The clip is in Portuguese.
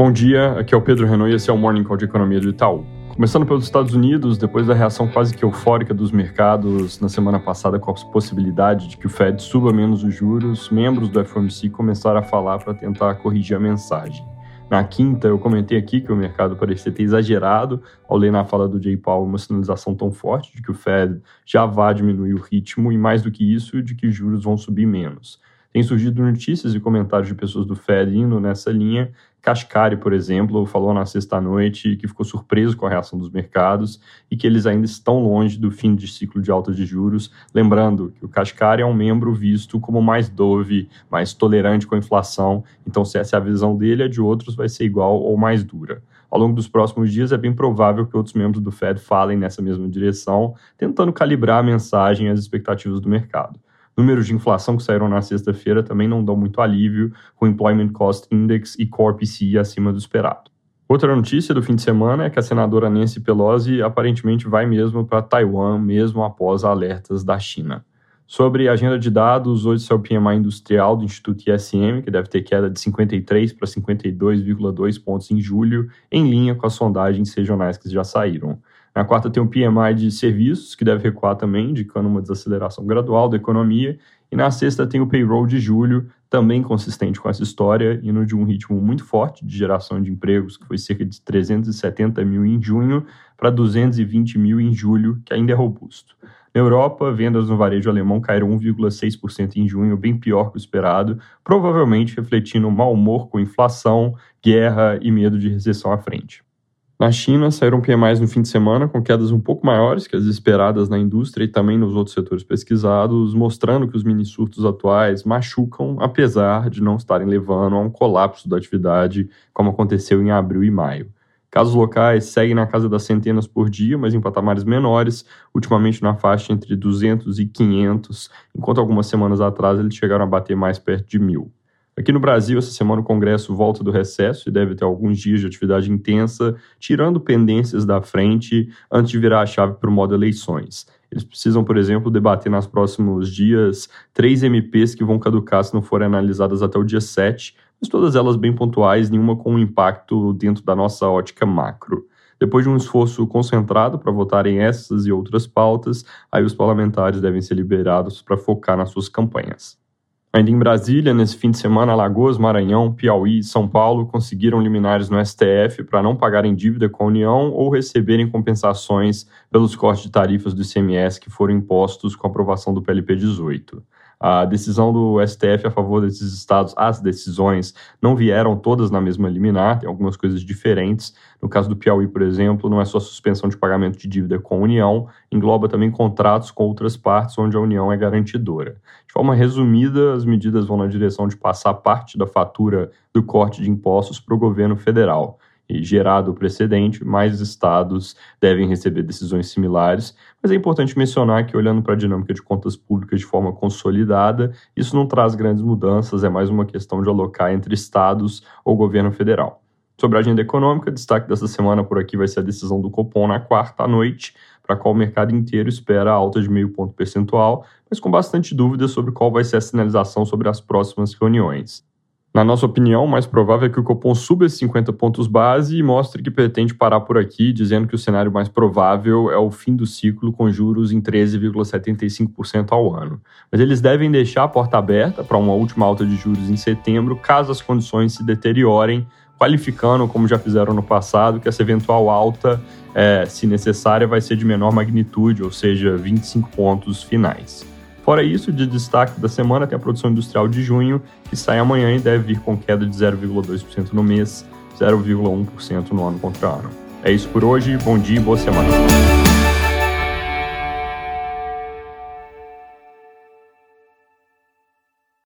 Bom dia, aqui é o Pedro Renault e esse é o Morning Call de Economia do Itaú. Começando pelos Estados Unidos, depois da reação quase que eufórica dos mercados na semana passada com a possibilidade de que o Fed suba menos os juros, membros do FOMC começaram a falar para tentar corrigir a mensagem. Na quinta, eu comentei aqui que o mercado parecia ter exagerado ao ler na fala do Jay Powell uma sinalização tão forte de que o Fed já vai diminuir o ritmo e, mais do que isso, de que os juros vão subir menos. Tem surgido notícias e comentários de pessoas do Fed indo nessa linha. Kashkari, por exemplo, falou na sexta-noite que ficou surpreso com a reação dos mercados e que eles ainda estão longe do fim de ciclo de alta de juros. Lembrando que o Kashkari é um membro visto como mais dove, mais tolerante com a inflação. Então, se essa é a visão dele, a de outros vai ser igual ou mais dura. Ao longo dos próximos dias, é bem provável que outros membros do Fed falem nessa mesma direção, tentando calibrar a mensagem e as expectativas do mercado. Números de inflação que saíram na sexta-feira também não dão muito alívio, com Employment Cost Index e Core PCE acima do esperado. Outra notícia do fim de semana é que a senadora Nancy Pelosi aparentemente vai mesmo para Taiwan, mesmo após alertas da China. Sobre a agenda de dados, hoje saiu o PMI industrial do Instituto ISM, que deve ter queda de 53 para 52,2 pontos em julho, em linha com as sondagens regionais que já saíram. Na quarta tem o PMI de serviços, que deve recuar também, indicando uma desaceleração gradual da economia. E na sexta tem o payroll de julho, também consistente com essa história, indo de um ritmo muito forte de geração de empregos, que foi cerca de 370 mil em junho, para 220 mil em julho, que ainda é robusto. Na Europa, vendas no varejo alemão caíram 1,6% em junho, bem pior que o esperado, provavelmente refletindo mau humor com inflação, guerra e medo de recessão à frente. Na China, saíram PMIs no fim de semana com quedas um pouco maiores que as esperadas na indústria e também nos outros setores pesquisados, mostrando que os mini surtos atuais machucam, apesar de não estarem levando a um colapso da atividade, como aconteceu em abril e maio. Casos locais seguem na casa das centenas por dia, mas em patamares menores, ultimamente na faixa entre 200 e 500, enquanto algumas semanas atrás eles chegaram a bater mais perto de mil. Aqui no Brasil, essa semana o Congresso volta do recesso e deve ter alguns dias de atividade intensa, tirando pendências da frente antes de virar a chave para o modo eleições. Eles precisam, por exemplo, debater nos próximos dias três MPs que vão caducar se não forem analisadas até o dia 7, mas todas elas bem pontuais, nenhuma com impacto dentro da nossa ótica macro. Depois de um esforço concentrado para votarem essas e outras pautas, aí os parlamentares devem ser liberados para focar nas suas campanhas. Ainda em Brasília, nesse fim de semana, Alagoas, Maranhão, Piauí e São Paulo conseguiram liminares no STF para não pagarem dívida com a União ou receberem compensações pelos cortes de tarifas do ICMS que foram impostos com a aprovação do PLP 18. A decisão do STF a favor desses estados, as decisões não vieram todas na mesma liminar, tem algumas coisas diferentes. No caso do Piauí, por exemplo, não é só suspensão de pagamento de dívida com a União, engloba também contratos com outras partes onde a União é garantidora. De forma resumida, as medidas vão na direção de passar parte da fatura do corte de impostos para o governo federal e gerado o precedente, mais estados devem receber decisões similares. Mas é importante mencionar que, olhando para a dinâmica de contas públicas de forma consolidada, isso não traz grandes mudanças, é mais uma questão de alocar entre estados ou governo federal. Sobre a agenda econômica, destaque dessa semana por aqui vai ser a decisão do Copom na quarta noite, para qual o mercado inteiro espera alta de meio ponto percentual, mas com bastante dúvida sobre qual vai ser a sinalização sobre as próximas reuniões. Na nossa opinião, o mais provável é que o Copom suba esses 50 pontos base e mostre que pretende parar por aqui, dizendo que o cenário mais provável é o fim do ciclo com juros em 13,75% ao ano. Mas eles devem deixar a porta aberta para uma última alta de juros em setembro, caso as condições se deteriorem, qualificando, como já fizeram no passado, que essa eventual alta, é, se necessária, vai ser de menor magnitude, ou seja, 25 pontos finais. Fora isso, de destaque da semana tem a produção industrial de junho, que sai amanhã e deve vir com queda de 0,2% no mês, 0,1% no ano contra ano. É isso por hoje, bom dia e boa semana.